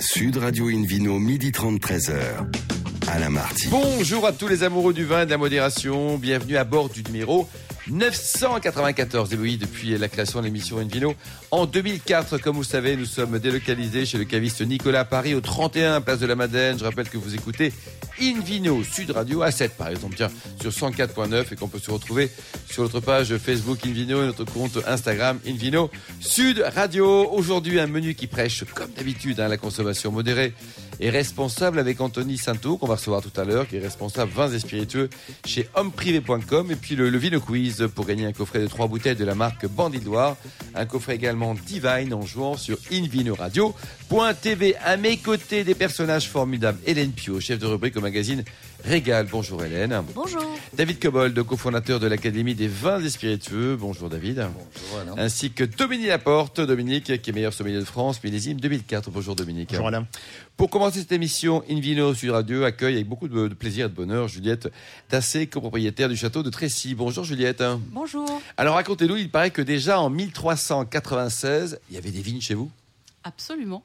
Sud Radio Invino, midi 30, 13h. Alain Marty. Bonjour à tous les amoureux du vin et de la modération. Bienvenue à bord du numéro 994. Et depuis la création de l'émission Invino. En 2004, comme vous savez, nous sommes délocalisés chez le caviste Nicolas Paris au 31 Place de la Madeleine. Je rappelle que vous écoutez Invino Sud Radio à 7 par exemple, tiens, sur 104.9 et qu'on peut se retrouver sur notre page Facebook Invino et notre compte Instagram Invino Sud Radio. Aujourd'hui, un menu qui prêche, comme d'habitude, hein, la consommation modérée et responsable avec Anthony Santo, qu'on va recevoir tout à l'heure, qui est responsable vins et spiritueux chez hommeprivé.com. Et puis le, le Vino Quiz pour gagner un coffret de trois bouteilles de la marque Bandidoire. Un coffret également Divine en jouant sur invinoradio.tv. À mes côtés, des personnages formidables. Hélène Pio, chef de rubrique au magazine Régal. Bonjour Hélène. Bonjour. David Cobold, cofondateur de l'Académie des vins et spiritueux. Bonjour David. Bonjour Alain. Ainsi que Dominique Laporte. Dominique, qui est meilleur sommelier de France, millésime 2004. Bonjour Dominique. Bonjour Alain. Pour commencer cette émission, Invino Sud Radio accueille avec beaucoup de, de plaisir et de bonheur Juliette Tassé, copropriétaire du château de Trécy. Bonjour Juliette. Bonjour. Alors racontez-nous, il paraît que déjà en 1396, il y avait des vignes chez vous? Absolument.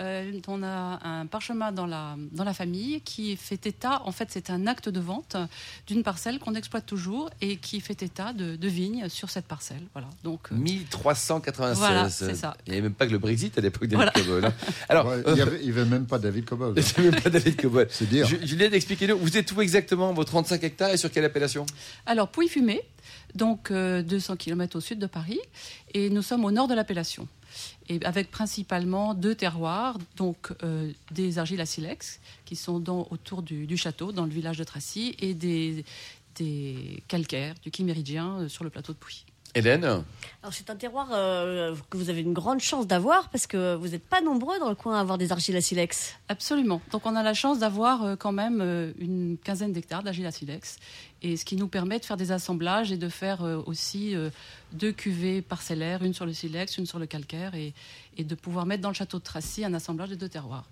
Euh, on a un parchemin dans la, dans la famille qui fait état, en fait c'est un acte de vente d'une parcelle qu'on exploite toujours et qui fait état de, de vignes sur cette parcelle. Voilà. Donc, euh, 1396. Voilà, c'est ça. Il n'y avait même pas que le Brexit à l'époque des Voilà. Cobold, hein. Alors, Ouais, il n'y avait, il y avait même pas David Cobol. c'est même pas David Cobold. C'est dire. Ju- Juliette, expliquez-nous, vous êtes où exactement vos 35 hectares et sur quelle appellation? Alors, Pouilly-Fumé, donc euh, 200 km au sud de Paris, et nous sommes au nord de l'appellation. Avec principalement deux terroirs, donc euh, des argiles à silex, qui sont autour du, château, dans le village de Tracy, et des, calcaires, du chiméridien, euh, sur le plateau de Pouilly. Hélène Alors c'est un terroir euh, que vous avez une grande chance d'avoir parce que vous n'êtes pas nombreux dans le coin à avoir des argiles à silex. Absolument. Donc on a la chance d'avoir euh, quand même euh, une quinzaine d'hectares d'argile à silex, et ce qui nous permet de faire des assemblages et de faire euh, aussi euh, deux cuvées parcellaires, une sur le silex, une sur le calcaire, et, et de pouvoir mettre dans le château de Tracy un assemblage des deux terroirs.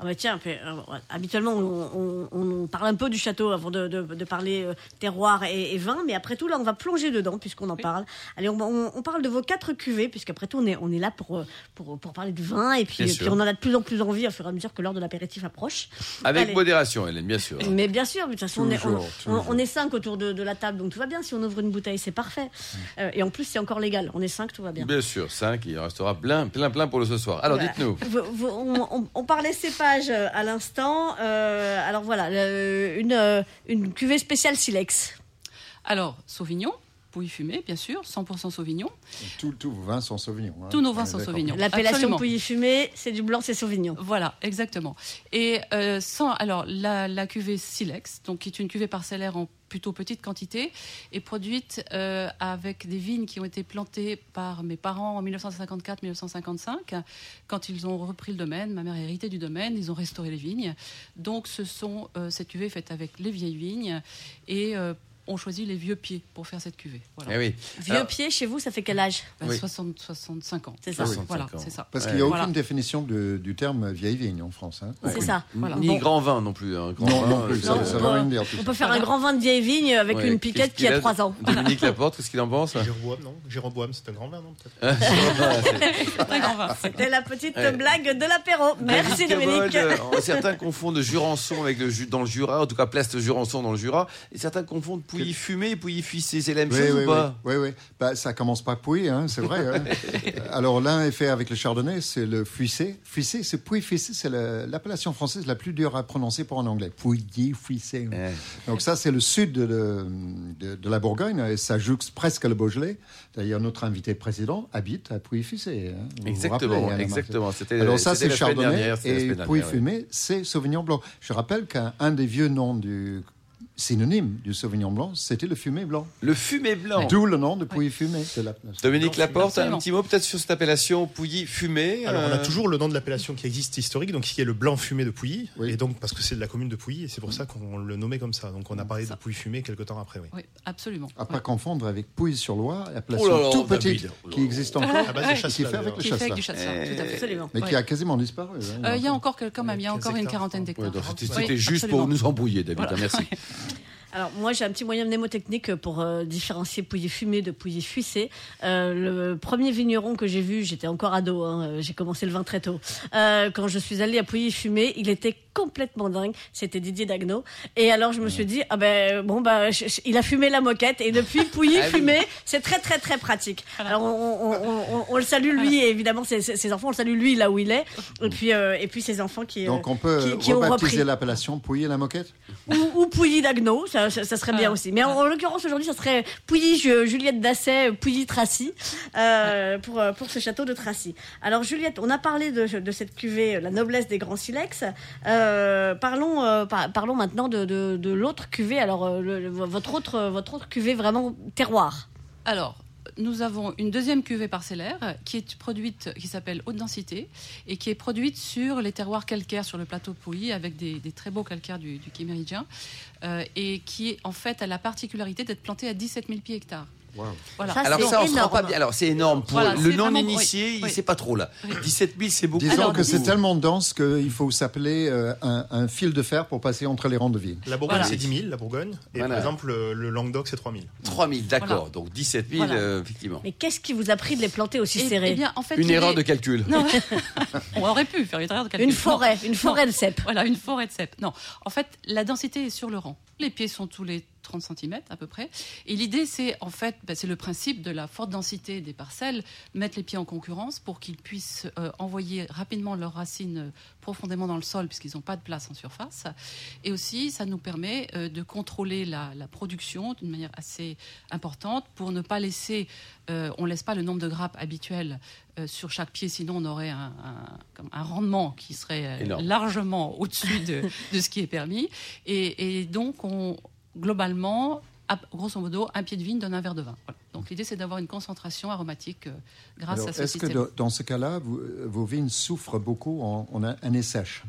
Ah bah tiens, euh, habituellement on, on- on parle un peu du château avant de, de- de parler euh, terroir et, et vin, mais après tout là on va plonger dedans puisqu'on en Oui. parle. Allez, on, on- on parle de vos quatre cuvées puisqu'après tout on est, on est là pour, euh, pour, pour parler du vin et puis, et on en a de plus en plus envie au fur et à mesure que l'heure de l'apéritif approche. Avec Allez. modération, Hélène, bien sûr. Mais bien sûr, de toute façon, on est, on, Toujours, on- toujours. on est cinq autour de, de la table, donc tout va bien. Si on ouvre une bouteille, c'est parfait. Euh, et en plus, c'est encore légal. On est cinq, tout va bien. Bien sûr, 5, il en restera plein, plein, plein pour le ce soir. Alors Voilà. dites-nous. On, on- on parlait euh, à l'instant. Euh, alors voilà, une, euh, une cuvée spéciale silex. Alors, Sauvignon, Pouilly fumé, bien sûr, 100% Sauvignon. Tous vos vins sont Sauvignon. hein. Tous nos vins est sont. Sauvignon. L'appellation. Pouilly fumé, c'est du blanc, c'est Sauvignon. Voilà, exactement. Et euh, sans, alors la, la cuvée Silex, donc qui est une cuvée parcellaire en plutôt petite quantité, est produite euh, avec des vignes qui ont été plantées par mes parents en 1954-1955, quand ils ont repris le domaine. Ma mère a hérité du domaine, ils ont restauré les vignes. Donc ce sont euh, cette cuvée faite avec les vieilles vignes et euh, on choisit les vieux pieds pour faire cette cuvée. Voilà. Eh oui. Vieux Alors, pied, chez vous, ça fait quel âge Ben, Oui. 60, 65 ans. C'est ça. Voilà, 65 ans. c'est ça. Parce qu'il n'y a aucune Voilà. définition de- du terme vieille vigne en France. hein. C'est ça. Voilà. Ni Bon. grand vin non plus. hein. Grand Non, vin, non plus, ça Non, ça on peut- rien dire. tout On ça. peut faire un grand vin de vieille vigne avec ouais, une piquette qui a a 3 ans. Dominique Laporte, qu'est-ce qu'il en pense Jéroboam, non Jéroboam, c'est un grand vin, non peut-être C'est un grand vin. C'était la petite Ouais. blague de l'apéro. Merci Dominique. Euh, certains confondent Jurançon avec le ju- dans le Jura, en tout cas place de Jurançon dans le Jura, et certains confondent Pouilly fumé Pouilly fuissé. C'est la même Oui, chose oui, ou pas oui, oui, oui. Bah, ça commence par Pouilly, hein, c'est vrai. hein. Alors l'un est fait avec le chardonnay, c'est le fuissé. Fuissé, c'est Pouilly fuissé, c'est la- l'appellation française la plus dure à prononcer pour un anglais. Pouilly fuissé. Eh. Donc ça, c'est le sud de, de- de la Bourgogne, et ça jouxte presque le Beaujolais. D'ailleurs, notre invité précédent habite à Pouilly fuissé. hein. Vous vous Exactement, rappelez, exactement. Alors ça, c'est chardonnay dernière, et Pouilly fumé, c'est sauvignon blanc. Je rappelle qu'un un des vieux noms du synonyme du sauvignon blanc, c'était le fumé blanc. Le fumé blanc. D'où le nom de Pouilly fumé. de la place. Dominique Laporte, un petit mot peut-être sur cette appellation Pouilly fumé. Alors, on a euh, toujours le nom de l'appellation qui existe historique, donc qui est le blanc fumé de Pouilly, Oui. et donc parce que c'est de la commune de Pouilly, et c'est pour ça qu'on le nommait comme ça. Donc, on a parlé de. Pouilly fumé quelques temps après, oui. Oui, absolument. À pas Ouais. confondre avec Pouilly-sur-Loire, appellation Oh là là, tout petite Oh qui existe encore, À base de Ouais. qui fait avec le Qui tout à fait. Absolument. Mais Ouais. qui a quasiment disparu. hein. Euh, Il y a encore quand même, il y a 15 encore une quarantaine d'hectares. c'était juste pour nous embrouiller, David. Hein, merci. Alors moi j'ai un petit moyen mnémotechnique pour euh, différencier Pouilly fumé de Pouilly fuissé. Euh, le premier vigneron que j'ai vu, j'étais encore ado, hein, euh, j'ai commencé le vin très tôt. Quand je suis allée à Pouilly fumé, il était complètement dingue. C'était Didier Dagno. Et alors je me suis dit ah ben bon bah je- je- il a fumé la moquette et depuis Pouilly Ah fumé, c'est très très très pratique. Alors on, on- on- on- on le salue lui et évidemment ses, enfants, on le salue lui là où il est et puis euh, et puis ses enfants qui euh, Donc on peut qui, qui ont rebaptiser repris l'appellation Pouilly la moquette? Ou, ou Pouilly Dagno, ça, ça, ça serait bien Ah. aussi. Mais en, en l'occurrence aujourd'hui, ça serait Pouilly Ju- Juliette Dasset, Pouilly Tracy euh, pour euh, pour ce château de Tracy. Alors Juliette, on a parlé de, de cette cuvée, euh, la noblesse des grands silex. Euh, parlons euh, par- parlons maintenant de, de, l'autre cuvée. Alors euh, votre autre votre autre cuvée vraiment terroir. Alors, nous avons une deuxième cuvée parcellaire qui est produite, qui s'appelle haute densité et qui est produite sur les terroirs calcaires sur le plateau Pouilly avec des, très beaux calcaires du, du euh, et qui en fait a la particularité d'être plantée à 17 000 pieds hectares. Voilà. Ça, Alors c'est ça, on se rend énorme. pas bien. Alors c'est énorme pour Voilà, le c'est vraiment- non-initié, il oui. sait pas trop là. 17 000, c'est beaucoup. Disons Alors, que c'est tellement dense qu'il faut s'appeler euh, un, un fil de fer pour passer entre les rangs de ville. La Bourgogne, Voilà. c'est 10 000, la Bourgogne. Et Voilà. par exemple, le, le Languedoc, c'est 3 000. 3 000, d'accord. Voilà. Donc 17 000, Voilà. euh, effectivement. Mais qu'est-ce qui vous a pris de les planter aussi Et- serrés eh bien, en fait, Une erreur de calcul. Non, on aurait pu faire une erreur de calcul. Une Non. forêt, une forêt de cèpes. Voilà, une forêt de cèpes. Non, en fait, la densité est sur le rang. Les pieds sont tous les 30 cm à peu près. Et l'idée, c'est en fait, bah, c'est le principe de la forte densité des parcelles, mettre les pieds en concurrence pour qu'ils puissent euh, envoyer rapidement leurs racines euh, profondément dans le sol puisqu'ils n'ont pas de place en surface. Et aussi, ça nous permet euh, de contrôler la, la production d'une manière assez importante pour ne pas laisser, euh, on laisse pas le nombre de grappes habituel euh, sur chaque pied, sinon on aurait un, un- comme un rendement qui serait Énorme. largement au-dessus de, de ce qui est permis. Et, et donc, on, globalement, à- grosso modo, un pied de vigne donne un verre de vin. Voilà. Donc l'idée, c'est d'avoir une concentration aromatique euh, grâce Alors, à ce Est-ce que de- dans ce cas-là, vous- vos vignes souffrent beaucoup en, en année sèche?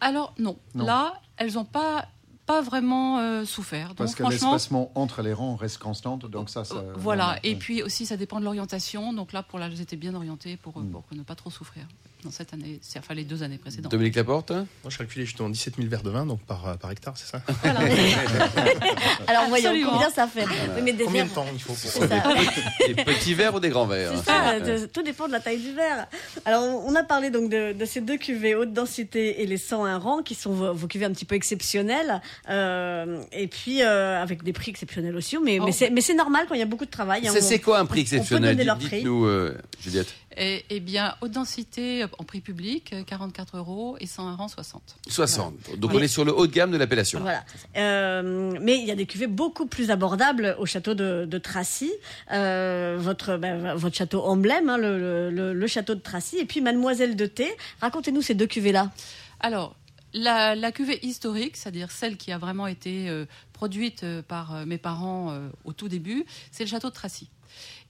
Alors non. Non. là, elles n'ont pas, pas vraiment euh, souffert. Donc Parce que l'espacement entre les rangs reste constant, donc ça, ça euh, voilà. Et puis aussi, ça dépend de l'orientation. Donc là, pour là, j'étais bien orientée pour, euh, Mm. pour ne pas trop souffrir dans cette année, c'est- enfin les deux années précédentes. Dominique Laporte? Moi, je calculais justement 17 000 verres de vin donc par, par hectare, c'est ça? Voilà. Alors voyons combien ça fait? Oui, mais des Combien verres- de temps il faut pour ça. Des petits verres ou des grands verres hein ça, de- tout dépend de la taille du verre. Alors, on a parlé donc de, de ces deux cuvées haute densité et les 101 rangs, qui sont vos, vos cuvées un petit peu exceptionnelles, euh, et puis euh, avec des prix exceptionnels aussi. Mais, Oh. mais c'est normal quand il y a beaucoup de travail. hein, C'est quoi un prix on peut exceptionnel? donner leur Dites- prix. Dites-nous, euh, Juliette. Et, eh bien, haute densité euh, en prix public, euh, 44 euros et 101 rangs 60. 60. Donc on est sur le haut de gamme de l'appellation. Voilà. Euh, mais il y a des cuvées beaucoup plus abordables au château de, de Tracy, euh, votre ben, votre château emblème, hein, le, le- le- le château de Tracy, et puis Mademoiselle de Thé. Racontez-nous ces deux cuvées là. Alors, la, la cuvée historique, c'est-à-dire celle qui a vraiment été euh, produite euh, par euh, mes parents euh, au tout début, c'est le château de Tracy.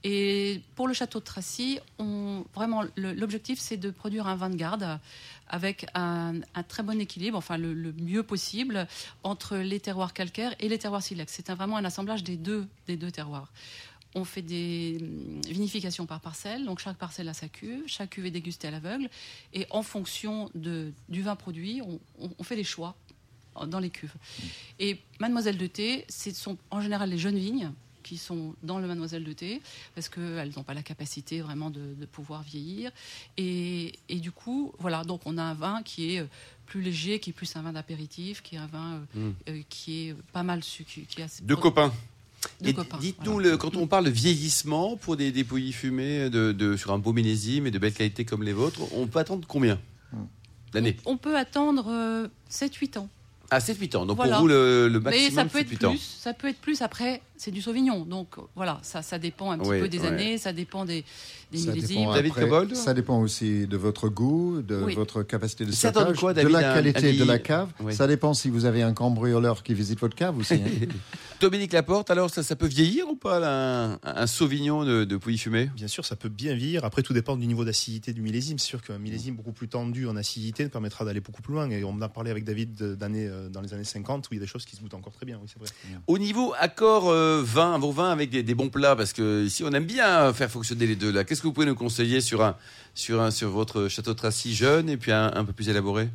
Et pour le château de Tracy, vraiment, l'objectif, c'est de produire un vin de garde avec un, très bon équilibre, enfin le, mieux possible, entre les terroirs calcaires et les terroirs silex. C'est vraiment un assemblage des deux, des deux terroirs. On fait des hum, vinifications par parcelle, donc chaque parcelle a sa cuve, chaque cuve est dégustée à l'aveugle, et en fonction du vin produit, on, on- fait des choix dans les cuves. Et Mademoiselle de Thé, ce sont en général les jeunes vignes qui sont dans le Mademoiselle de Thé, parce qu'elles n'ont pas la capacité vraiment de, de pouvoir vieillir. Et, et du coup, voilà, donc on a un vin qui est euh, plus léger, qui est plus un vin d'apéritif, qui est un vin euh, Mm. euh, qui est pas mal sucré. Qui est assez Deux copains. Deux Et copains, Dites-nous, voilà. le- quand on parle de vieillissement pour des, pouilly fumés de, de- sur un beau millésime et de belle qualité comme les vôtres, on peut attendre combien d'années On peut attendre euh, 7-8 ans. Ah, 7-8 ans. Donc Voilà. pour vous, le, le Mais maximum, ça peut être 8 ans. plus, ça peut être plus. Après, c'est du Sauvignon, donc voilà, ça, ça dépend un petit Oui, peu des ouais. années, ça dépend des, des Ça millésimes. dépend, David Cobold ça dépend aussi de votre goût, de Oui. votre capacité de Ça stockage, quoi, de David, la un- qualité un de la cave. Oui. Ça dépend si vous avez un cambrioleur qui visite votre cave aussi. hein. Dominique Laporte, alors ça, ça peut vieillir ou pas là, un, un Sauvignon de, de pouilly fumé? Bien sûr, ça peut bien vieillir. Après, tout dépend du niveau d'acidité du millésime. C'est sûr qu'un millésime beaucoup plus tendu en acidité nous permettra d'aller beaucoup plus loin. Et on en a parlé avec David de- d'années, euh, dans les années 50 où il y a des choses qui se goûtent encore très bien. Oui, c'est vrai. Au niveau accord euh, vin, vos vins avec des, des bons plats, parce que ici on aime bien faire fonctionner les deux là. Qu'est-ce que vous pouvez nous conseiller sur un, sur un, sur votre château de Tracy jeune et puis un, un peu plus élaboré?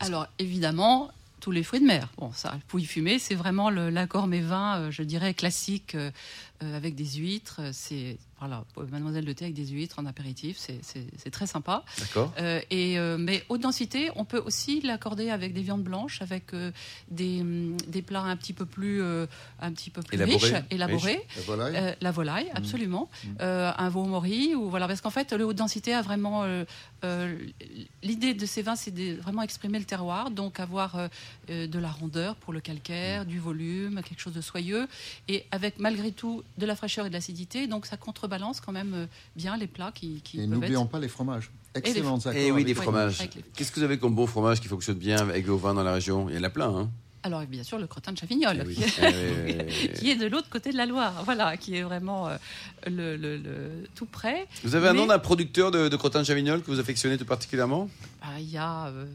Alors évidemment, tous les fruits de mer. Bon, ça, le pouilly fumé, c'est vraiment l'accord mes vins, euh, je dirais classique, euh, euh, avec des huîtres. C'est voilà, Mademoiselle de thé avec des huîtres en apéritif, c'est- très sympa. D'accord. Euh, et, euh, mais haute densité, on peut aussi l'accorder avec des viandes blanches, avec euh, des, hum, des plats un petit peu plus, euh, un petit peu plus riches, élaborés. Voilà. Euh, la volaille, absolument. Euh, un veau mori, ou voilà, parce qu'en fait, le haute densité a vraiment euh, euh, l'idée de ces vins, c'est vraiment exprimer le terroir, donc avoir euh, euh, de la rondeur pour le calcaire, du volume, quelque chose de soyeux, et avec malgré tout de la fraîcheur et de l'acidité, donc ça contrebalance quand même euh, bien les plats qui, qui Et n'oublions être. pas les fromages. fr- accords Et Eh oui, les fromages. les- Qu'est-ce que vous avez comme bon fromage qui fonctionne bien avec vos vins dans la région? Il y en a plein, hein Alors bien sûr le crottin de Chavignol, oui. qui, est, de l'autre côté de la Loire, voilà, qui est vraiment euh, le, le- le- tout près. Vous avez un Mais- nom d'un producteur de, de crottin de Chavignol que vous affectionnez tout particulièrement? Bah, Il y a. euh,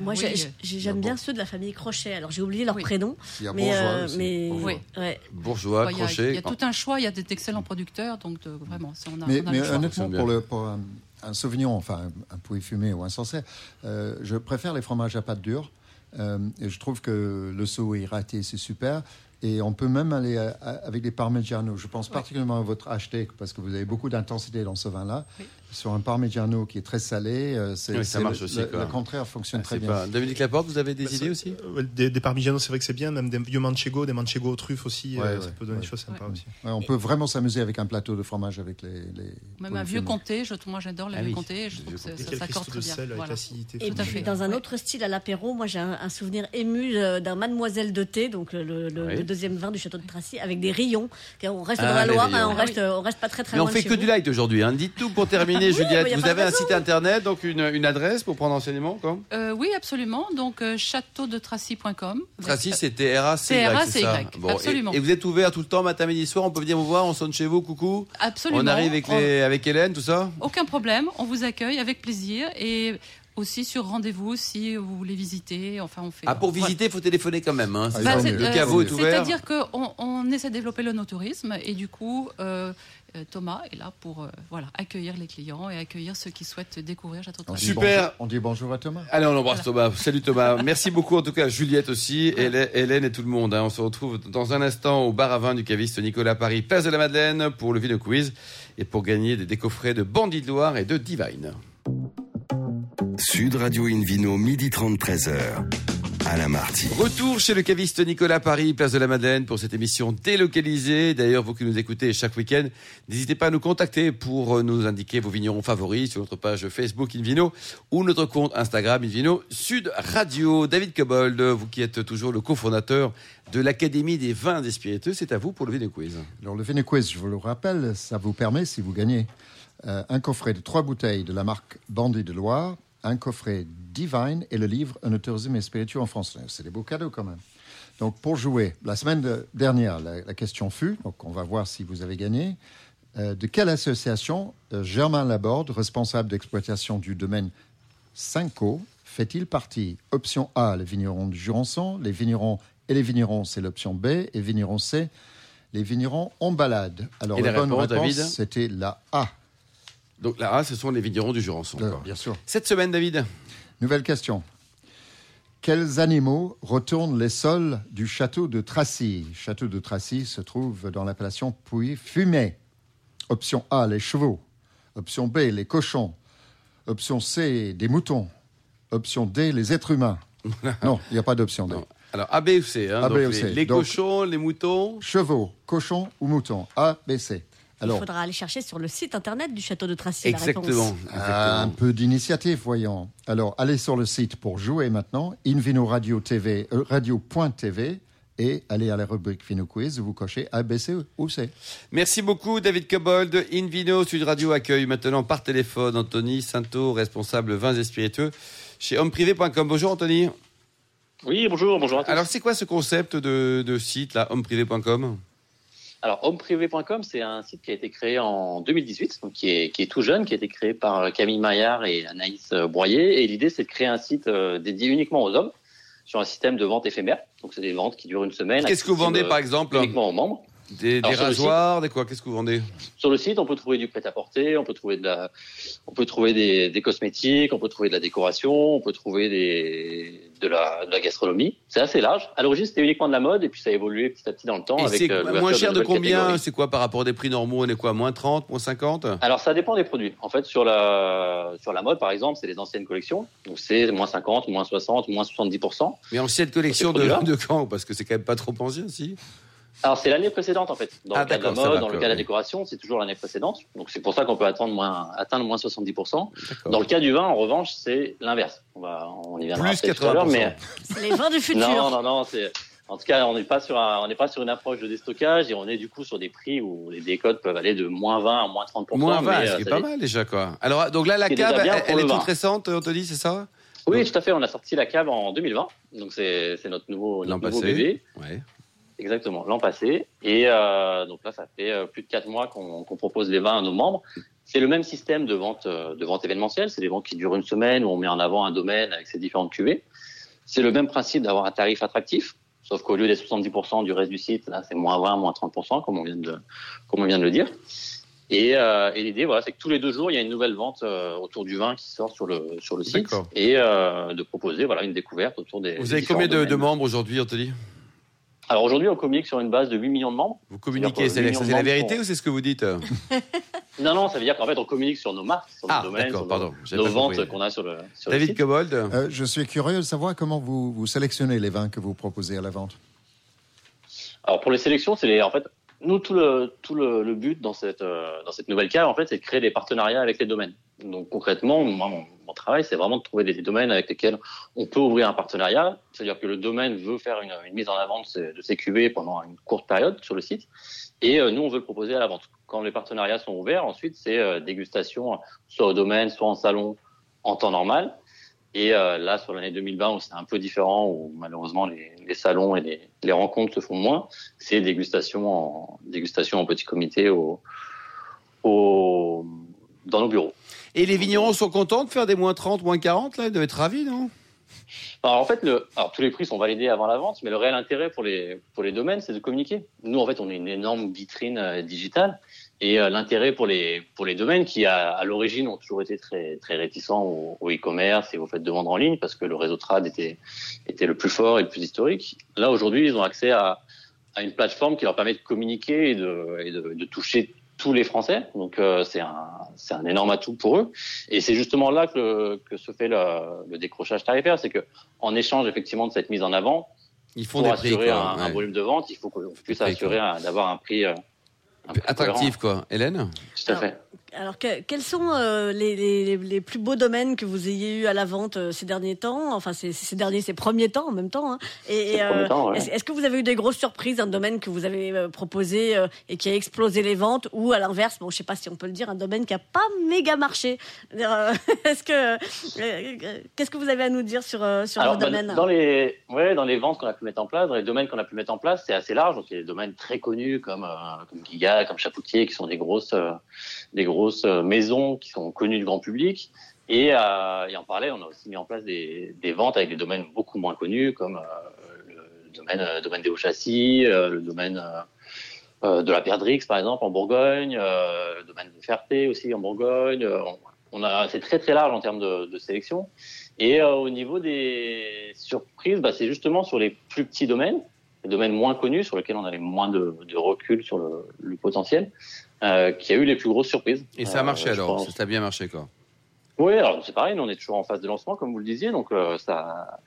Moi, oui, euh, j'ai- j'aime bien ceux de la famille Crochet. Alors, j'ai oublié leur Oui. prénom. Il y a Mais, Bourgeois euh, aussi. mais Oui. ouais. Bourgeois, il y a- crochet. Il y a tout un choix, il y a d'excellents producteurs, donc de- vraiment, c'est- on a, Mais, on a mais le choix. honnêtement, pour, bien. le, pour un, un Sauvignon, enfin un, un poulet fumé ou un Sancerre, euh, je préfère les fromages à pâte dure. Euh, et je trouve que le saut est raté, c'est super. Et on peut même aller à- à- avec des parmigiano. Je pense particulièrement à votre hashtag parce que vous avez beaucoup d'intensité dans ce vin-là. Oui. Sur un parmigiano qui est très salé, euh, c'est, Oui, ça marche le, aussi, le- quoi. le contraire fonctionne Ah, très bien. pas- Dominique Laporte, vous avez des Bah, idées aussi Euh, Des, des parmigianos, c'est vrai que c'est bien, même des vieux manchego, des manchego aux truffes aussi, Ouais, euh, ouais, ça peut donner ouais. des choses sympas Ouais. aussi. Ouais, on peut vraiment s'amuser avec un plateau de fromage avec les. les Même un vieux comté, je, moi j'adore le Ah vieux oui, comté, je trouve que ça, s'accorde très bien. sel Voilà. Et Tout à puis, fait. dans un autre style à l'apéro, moi j'ai un, souvenir ému euh, d'un Mademoiselle de thé, donc le, deuxième vin du château de Tracy, avec des rayons. Car On reste Ah, dans la les Loire, rayons. hein, on, Ah reste, on reste pas très très Mais on loin fait que du light aujourd'hui. Hein. Dites tout pour terminer, Juliette. Vous avez un site internet, donc une, une adresse pour prendre enseignement quoi Euh, oui, absolument. Donc, euh, châteaudetracy.com. Tracy, c'est T-R-A-C-Y, T-R-A-C-Y, Bon, et- absolument. Et, vous êtes ouvert tout le temps, matin, midi, soir? On peut venir vous voir, on sonne chez vous, coucou? Absolument. On arrive avec, les, avec Hélène, tout ça? Aucun problème, on vous accueille avec plaisir et aussi sur rendez-vous si vous voulez visiter. Enfin, on fait. Ah, pour visiter, il faut téléphoner quand même. Hein, Ah, mieux. le euh, caveau est ouvert. C'est-à-dire qu'on on essaie de développer le no-tourisme et du coup, euh, euh, Thomas est là pour euh, voilà, accueillir les clients et accueillir ceux qui souhaitent découvrir Château de Super. bonjour- on dit bonjour à Thomas. Allez, on embrasse Thomas. Salut Thomas. Merci beaucoup en tout cas à Juliette aussi, Hélène, Hélène et tout le monde. hein. On se retrouve dans un instant au bar à vin du caviste Nicolas Paris, place de la Madeleine pour le Vino Quiz et pour gagner des décoffrets de Bandit de Loire et de Divine. Sud Radio Invino, midi 30, 13h. Alain Marty. Retour chez le caviste Nicolas Paris, place de la Madeleine pour cette émission délocalisée. D'ailleurs, vous qui nous écoutez chaque week-end, n'hésitez pas à nous contacter pour euh, nous indiquer vos vignerons favoris sur notre page Facebook Invino ou notre compte Instagram Invino Sud Radio. David Cobold, vous qui êtes toujours le cofondateur de l'Académie des vins et spiritueux, c'est à vous pour le Vino Quiz. Alors, le Vino Quiz, je vous le rappelle, ça vous permet, si vous gagnez, euh, un coffret de trois bouteilles de la marque Bandit de Loire, un coffret Divine et le livre Un tourisme et spiritueux en France. C'est des beaux cadeaux quand même. Donc, pour jouer, la semaine de- dernière, la, la question fut, donc on va voir si vous avez gagné, euh, de quelle association euh, Germain Laborde, responsable d'exploitation du domaine Cinco, fait-il partie? Option A, les vignerons du Jurançon. Les vignerons et les vignerons, c'est l'option B. Et vignerons C, les vignerons en balade. Alors, Et la bonne réponse, c'était la A. Donc là, ce sont les vignerons du Jurançon. Alors, bien sûr. Cette semaine, David Nouvelle question. Quels animaux retournent les sols du château de Tracy? Château de Tracy se trouve dans l'appellation Puy-Fumé. Option A, les chevaux. Option B, les cochons. Option C, des moutons. Option D, les êtres humains. Non, il n'y a pas d'option D. Non. Alors, A, B ou C. Hein, A, B donc ou les, C. les Donc- cochons, les moutons. Chevaux, cochons ou moutons A, B, C. Il faudra aller chercher sur le site internet du château de Tracy la Exactement. réponse. Ah, un exactement. peu d'initiative, voyons. Alors, allez sur le site pour jouer maintenant, Invino Radio TV, euh, radio.tv, et allez à la rubrique Vino Quiz, vous cochez A, B, C ou C. Merci beaucoup, David Cobold. Invino Sud Radio accueille maintenant par téléphone Anthony Santo, responsable vins et spiritueux chez hommeprivé.com. Bonjour, Anthony. Oui, bonjour, bonjour à tous. Alors, c'est quoi ce concept de, de site, là, hommeprivé.com Alors, homeprivé.com, c'est un site qui a été créé en 2018, donc qui est, qui est tout jeune, qui a été créé par Camille Maillard et Anaïs Broyer. Et l'idée, c'est de créer un site euh, dédié uniquement aux hommes sur un système de vente éphémère. Donc, c'est des ventes qui durent une semaine. Qu'est-ce que vous vendez, par exemple Uniquement aux membres. Des, rasoirs, des quoi Qu'est-ce que vous vendez? Sur le site, on peut trouver du prêt-à-porter, on peut trouver de la, on peut trouver des, des cosmétiques, on peut trouver de la décoration, on peut trouver des, de la, de la gastronomie. C'est assez large. À l'origine, c'était uniquement de la mode et puis ça a évolué petit à petit dans le temps. Et avec, c'est euh, moins cher de combien? C'est quoi par rapport à des prix normaux On est quoi Moins 30, moins 50 Alors ça dépend des produits. En fait, sur la sur la mode, par exemple, c'est les anciennes collections. Donc c'est moins 50, moins 60, moins 70 Mais ancienne collection de, de quand? Parce que c'est quand même pas trop ancien, si Alors c'est l'année précédente en fait. Dans Ah, le cas de la mode, dans le cas de la décoration, c'est toujours l'année précédente. Donc c'est pour ça qu'on peut attendre moins, atteindre moins 70 D'accord. Dans le cas du vin, en revanche, c'est l'inverse. On va, on y viendra Plus peut-être tout à l'heure, 80%. mais C'est les vins du futur. non, non, non, c'est en tout cas, on n'est pas sur un, on n'est pas sur une approche de déstockage et on est du coup sur des prix où les décotes peuvent aller de moins 20 à moins 30 Moins 20, mais, ce euh, qui est ça pas mal déjà, quoi. Alors, donc là, la C'est cave, elle, est vin. toute récente, on te dit, c'est ça? Oui, Donc- tout à fait. On a sorti la cave en 2020, donc c'est c'est notre nouveau, L'an notre nouveau passé. bébé. Ouais. Exactement, l'an passé. Et euh, donc là, ça fait euh, plus de quatre mois qu'on propose les vins à nos membres. C'est le même système de vente, euh, de vente événementielle. C'est des ventes qui durent une semaine où on met en avant un domaine avec ses différentes cuvées. C'est le même principe d'avoir un tarif attractif, sauf qu'au lieu des 70% du reste du site, là, c'est moins 20, moins 30%, comme on vient de, comme on vient de le dire. Et, euh, et l'idée, voilà, c'est que tous les deux jours, il y a une nouvelle vente euh, autour du vin qui sort sur le sur le site et euh, de proposer, voilà, une découverte autour des. Vous avez combien de, de membres aujourd'hui, Anthony? Alors aujourd'hui, on communique sur une base de 8 millions de membres. Vous communiquez, c'est la, vérité sont- ou c'est ce que vous dites Non, non, ça veut dire qu'en fait, on communique sur nos marques, sur Ah, nos domaines, d'accord, sur pardon, nos, ventes qu'on a sur le, sur le David site. Cobold Euh, je suis curieux de savoir comment vous, vous sélectionnez les vins que vous proposez à la vente. Alors pour les sélections, c'est les, en fait, nous tout le tout le, le but dans cette euh, dans cette nouvelle cave, en fait, c'est de créer des partenariats avec les domaines. Donc concrètement, mon travail, c'est vraiment de trouver des, domaines avec lesquels on peut ouvrir un partenariat. C'est-à-dire que le domaine veut faire une, mise en avant de ses, cuvées pendant une courte période sur le site, et euh, nous, on veut le proposer à la vente. Quand les partenariats sont ouverts, ensuite, c'est euh, dégustation, soit au domaine, soit en salon, en temps normal. Et euh, là, sur l'année 2020, où c'est un peu différent, où malheureusement les, salons et les, rencontres se font moins, c'est dégustation en dégustation en petit comité au, dans nos bureaux. Et les vignerons sont contents de faire des moins 30, moins 40, là Ils doivent être ravis, non? Alors en fait, alors tous les prix sont validés avant la vente, mais le réel intérêt pour les pour les domaines, c'est de communiquer. Nous, en fait, on est une énorme vitrine euh, digitale, et euh, l'intérêt pour les pour les domaines qui à, à l'origine ont toujours été très très réticents au, e-commerce et au fait de vendre en ligne parce que le réseau trad était était le plus fort et le plus historique. Là aujourd'hui, ils ont accès à à une plateforme qui leur permet de communiquer et et de, de toucher tous les Français. Donc euh, c'est un c'est un énorme atout pour eux. Et c'est justement là que que se fait le, le décrochage tarifaire, c'est que en échange effectivement de cette mise en avant, Ils font pour des prix, assurer quoi. un, un ouais. volume de vente, il faut qu'on puisse prix, assurer un- d'avoir un prix euh, un prix Attractif, quoi. Hélène? Tout à fait. Alors, que- quels sont euh, les, les, les plus beaux domaines que vous ayez eu à la vente euh, ces derniers temps? Enfin, ces, ces derniers, ces premiers temps en même temps. hein. Et, ouais. est-ce, que vous avez eu des grosses surprises, un domaine que vous avez euh, proposé euh, et qui a explosé les ventes, ou à l'inverse, bon, je sais pas si on peut le dire, un domaine qui a pas méga marché Euh, Est-ce que euh, qu'est-ce que vous avez à nous dire sur euh, sur Alors, vos bah, domaines dans les, ouais, dans les ventes qu'on a pu mettre en place, dans les domaines qu'on a pu mettre en place, c'est assez large. Donc, il y a des domaines très connus comme, euh, comme Giga, comme Chapoutier, qui sont des grosses, euh, des grosses euh, maisons qui sont connues du grand public. Et, euh, et en parallèle, on a aussi mis en place des, ventes avec des domaines beaucoup moins connus comme euh, le domaine, euh, domaine des hauts châssis, le domaine de la Perdrix, par exemple, en Bourgogne, le domaine de Ferté aussi en Bourgogne. On, a, c'est très très large en termes de, sélection. Et au niveau des surprises, bah, c'est justement sur les plus petits domaines, les domaines moins connus, sur lesquels on avait moins de, recul sur le potentiel, euh, qui a eu les plus grosses surprises. Et ça a Euh, marché je alors. Ça a bien marché, quoi. Oui, alors c'est pareil, nous on est toujours en phase de lancement, comme vous le disiez, donc euh, ça,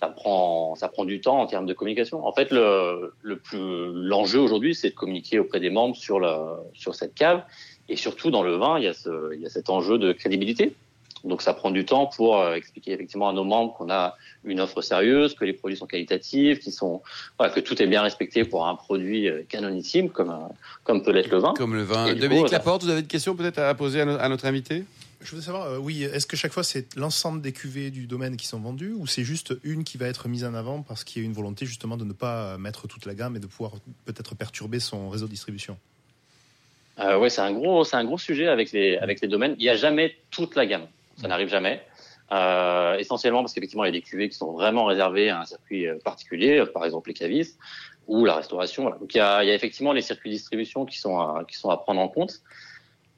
ça prend, ça prend du temps en termes de communication. En fait, le, le plus, l'enjeu aujourd'hui, c'est de communiquer auprès des membres sur la, sur cette cave, et surtout dans le vin, il y a ce, il y a cet enjeu de crédibilité. Donc ça prend du temps pour euh, expliquer effectivement à nos membres qu'on a une offre sérieuse, que les produits sont qualitatifs, qu'ils sont, voilà, que tout est bien respecté pour un produit euh, canonissime comme, euh, comme peut l'être le vin. Comme le vin. Et Dominique coup, Laporte, vous avez une question peut-être à poser à, no- à notre invité? Je voudrais savoir, euh, oui, est-ce que chaque fois c'est l'ensemble des cuvées du domaine qui sont vendues ou c'est juste une qui va être mise en avant parce qu'il y a une volonté justement de ne pas mettre toute la gamme et de pouvoir peut-être perturber son réseau de distribution? Euh, ouais, c'est un gros, c'est un gros sujet avec les avec les domaines. Il n'y a jamais toute la gamme, ça n'arrive jamais. Euh, essentiellement parce qu'effectivement il y a des cuvées qui sont vraiment réservées à un circuit euh, particulier, par exemple les cavistes ou la restauration. Donc il y a, effectivement les circuits de distribution qui sont à, qui sont à prendre en compte.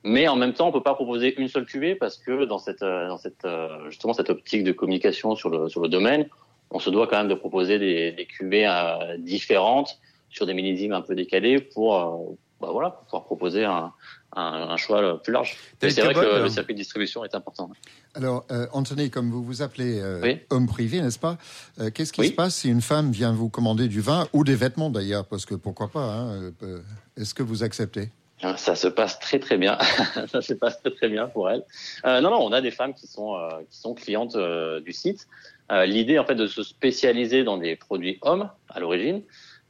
Mais en même temps, on peut pas proposer une seule cuvée parce que dans cette, euh, dans cette, euh, justement cette optique de communication sur le, sur le domaine, on se doit quand même de proposer des, des cuvées euh, différentes sur des millésimes un peu décalés pour, euh, bah voilà, pour pouvoir proposer un, un, un choix plus large. C'est vrai que le, euh, circuit de distribution est important. Alors, euh, Anthony, comme vous vous appelez euh, Oui. homme privé, n'est-ce pas Euh, Qu'est-ce qui Oui. se passe si une femme vient vous commander du vin ou des vêtements d'ailleurs Parce que pourquoi pas hein, euh, Est-ce que vous acceptez? Ça se passe très très bien. ça se passe très très bien pour elle. Euh, non, non, on a des femmes qui sont euh, qui sont clientes euh, du site. Euh, L'idée en fait de se spécialiser dans des produits hommes à l'origine,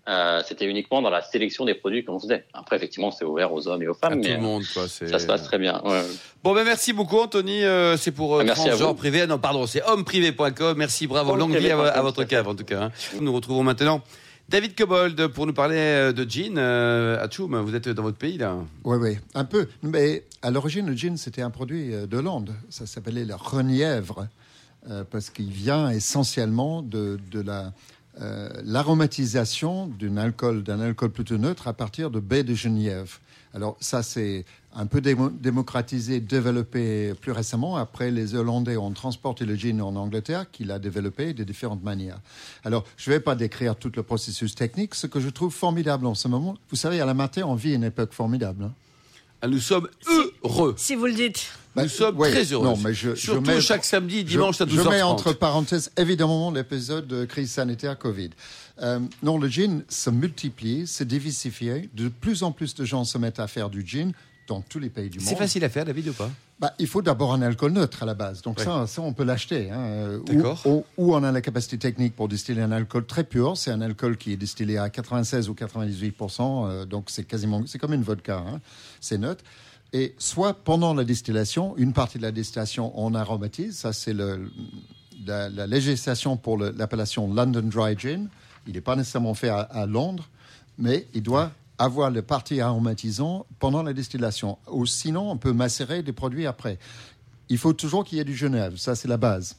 euh, c'était uniquement dans la sélection des produits qu'on faisait. Après, effectivement, c'est ouvert aux hommes et aux À femmes, tout mais le monde, quoi. ça se passe très bien. Ouais. Bon, ben merci beaucoup, Anthony. Euh, c'est pour euh, Merci à transgenre privé. Ah Non, pardon, c'est hommeprivé.com. Merci, bravo. Longue vie à, à votre cave, en tout cas. hein. Nous retrouvons maintenant David Cobold pour nous parler euh, de gin. Euh, Atchoum, vous êtes dans votre pays, là. Oui, oui, un peu. Mais à l'origine, le gin, c'était un produit euh, de Hollande. Ça s'appelait le renièvre, euh, parce qu'il vient essentiellement de, de la, euh, l'aromatisation d'un alcool, plutôt neutre à partir de baies de genièvre. Alors ça, c'est un peu démo- démocratisé, développé plus récemment. Après, les Hollandais ont transporté le gin en Angleterre, qu'il a développé de différentes manières. Alors, je ne vais pas décrire tout le processus technique. Ce que je trouve formidable en ce moment, vous savez, à la matin, on vit une époque formidable. hein. Ah, Nous sommes heureux. Si vous le dites. Nous Bah, sommes ouais, très heureux. Non, mais je, je Surtout mets- chaque samedi et je- dimanche à Je 12h30. mets entre parenthèses évidemment l'épisode de crise sanitaire Covid. Euh, non, le gin se multiplie, se diversifie. De plus en plus de gens se mettent à faire du gin dans tous les pays du monde. C'est facile à faire, David, ou pas? Bah, il faut d'abord un alcool neutre à la base. Donc Ouais. ça, ça, on peut l'acheter. hein. Ou- D'accord. Ou, ou on a la capacité technique pour distiller un alcool très pur. C'est un alcool qui est distillé à 96 ou 98% euh, Donc c'est quasiment, c'est comme une vodka. hein. C'est neutre. Et soit pendant la distillation, une partie de la distillation, on aromatise. Ça, c'est la, la législation pour l'appellation London Dry Gin. Il n'est pas nécessairement fait à, à Londres, mais il doit avoir le parti aromatisant pendant la distillation. Ou sinon, on peut macérer des produits après. Il faut toujours qu'il y ait du Genève, ça c'est la base.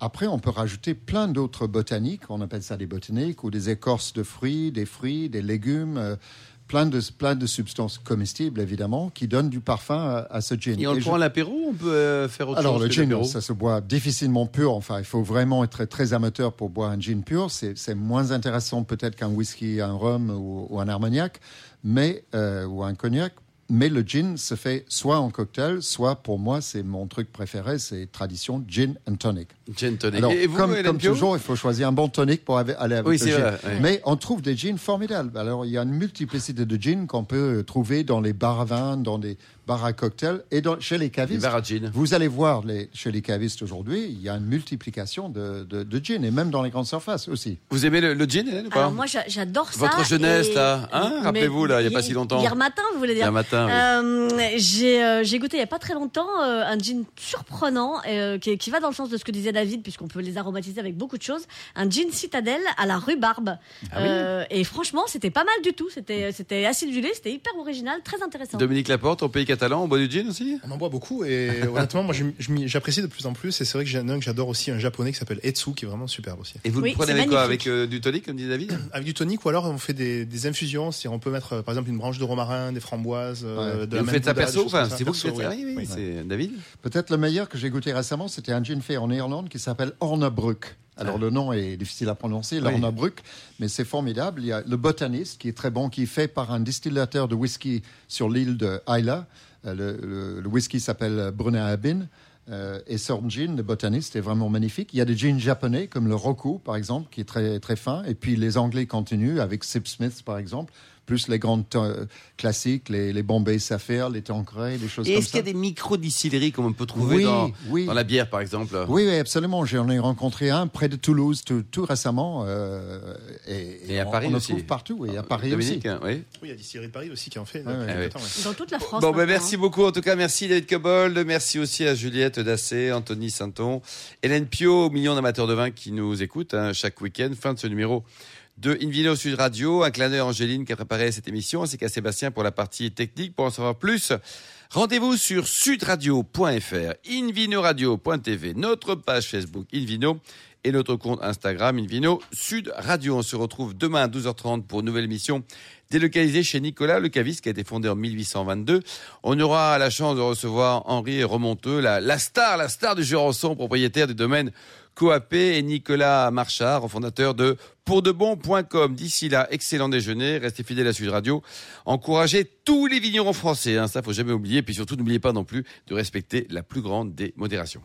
Après, on peut rajouter plein d'autres botaniques, on appelle ça des botaniques, ou des écorces de fruits, des fruits, des légumes, euh, plein, de, plein de substances comestibles évidemment, qui donnent du parfum à, à ce gin. Et on le Et je- prend à l'apéro On peut euh, faire autre alors, chose le gin, ça se boit difficilement pur. Enfin, il faut vraiment être très amateur pour boire un gin pur. C'est c'est moins intéressant peut-être qu'un whisky, un rhum ou, ou un armagnac, mais, euh, ou un cognac. Mais le gin se fait soit en cocktail, soit pour moi, c'est mon truc préféré, c'est tradition gin and tonic. Gin tonic. Alors, et vous, comme, toujours, il faut choisir un bon tonic pour aller avec Oui, le c'est gin. vrai, oui. Mais on trouve des gins formidables. Alors, il y a une multiplicité de gins qu'on peut trouver dans les bars à vin, dans des bars à cocktails et dans, chez les Les cavistes. bars à gin. Vous allez voir les, chez les cavistes aujourd'hui, il y a une multiplication de, de, de gin et même dans les grandes surfaces aussi. Vous aimez le, le gin, Hélène, ou pas Alors moi j'a- j'adore ça. Votre jeunesse, et- là, hein Rappelez-vous, là, il y a pas si longtemps. Hier matin, vous voulez dire Hier matin, oui. Euh, j'ai euh, j'ai goûté il y a pas très longtemps euh, un gin surprenant euh, qui, qui va dans le sens de ce que disait David puisqu'on peut les aromatiser avec beaucoup de choses. Un gin citadelle à la rhubarbe. Ah oui. Euh, et franchement, c'était pas mal du tout. C'était c'était acidulé, c'était hyper original, très intéressant. Dominique Laporte, au pays catalan, on boit du gin aussi? On en boit beaucoup et honnêtement, moi j'apprécie de plus en plus. Et c'est vrai que j'ai un que j'adore aussi un japonais qui s'appelle Etsu qui est vraiment superbe aussi. Et vous Oui, le prenez avec quoi? Avec euh, du tonic, comme dit David? Avec du tonic ou alors on fait des, des infusions. C'est-à-dire on peut mettre par exemple une branche de romarin, des framboises, Ouais. de la Vous faites ça perso Enfin, c'est vous qui faites ça. Oui, oui, Oui. c'est David Peut-être le meilleur que j'ai goûté récemment, c'était un gin fait en Irlande qui s'appelle Ornabruck. Alors le nom est difficile à prononcer, Oui. l'Ornabruck, mais c'est formidable. Il y a le botaniste qui est très bon, qui est fait par un distillateur de whisky sur l'île de Isla. Euh, Le, le- le whisky s'appelle Brunner Abin. Euh, et son gin, le botaniste, est vraiment magnifique. Il y a des gins japonais comme le Roku, par exemple, qui est très, très fin. Et puis les Anglais continuent avec Sip Smith, par exemple, plus les grandes classiques, les, les Bombay Sapphire, les Tanqueray, des choses Et comme est-ce qu'il y ça. a des micro-distilleries comme on peut trouver Oui, dans, oui. dans la bière, par exemple? Oui, oui, absolument. J'en ai rencontré un près de Toulouse tout, tout récemment. euh, et, Et à on, Paris on le aussi. trouve partout. Et à Paris Dominique, aussi. hein, oui. Oui, il y a Distillerie de Paris aussi qui en fait. Ouais. temps, ouais. Dans toute la France. Bon, ben, merci hein. beaucoup. En tout cas, merci David Cobold. Merci aussi à Juliette Dassé, Anthony Sainton, Hélène Pio, millions d'amateurs de vin qui nous écoutent hein, chaque week-end. Fin de ce numéro de Invino Sud Radio. Un clin Angéline qui a préparé cette émission, ainsi qu'à Sébastien pour la partie technique. Pour en savoir plus, rendez-vous sur sudradio.fr, invinoradio.tv, notre page Facebook Invino et notre compte Instagram Invino Sud Radio. On se retrouve demain à 12h30 pour une nouvelle émission délocalisée chez Nicolas Le Cavis qui a été fondé en 1822. On aura la chance de recevoir Henri Remonteux, la, la star, la star du Jurançon, propriétaire du domaine Coap et Nicolas Marchard, fondateur de pourdebon.com. D'ici là, excellent déjeuner, restez fidèles à Sud Radio. Encouragez tous les vignerons français, hein, ça faut jamais oublier. Puis surtout, n'oubliez pas non plus de respecter la plus grande des modérations.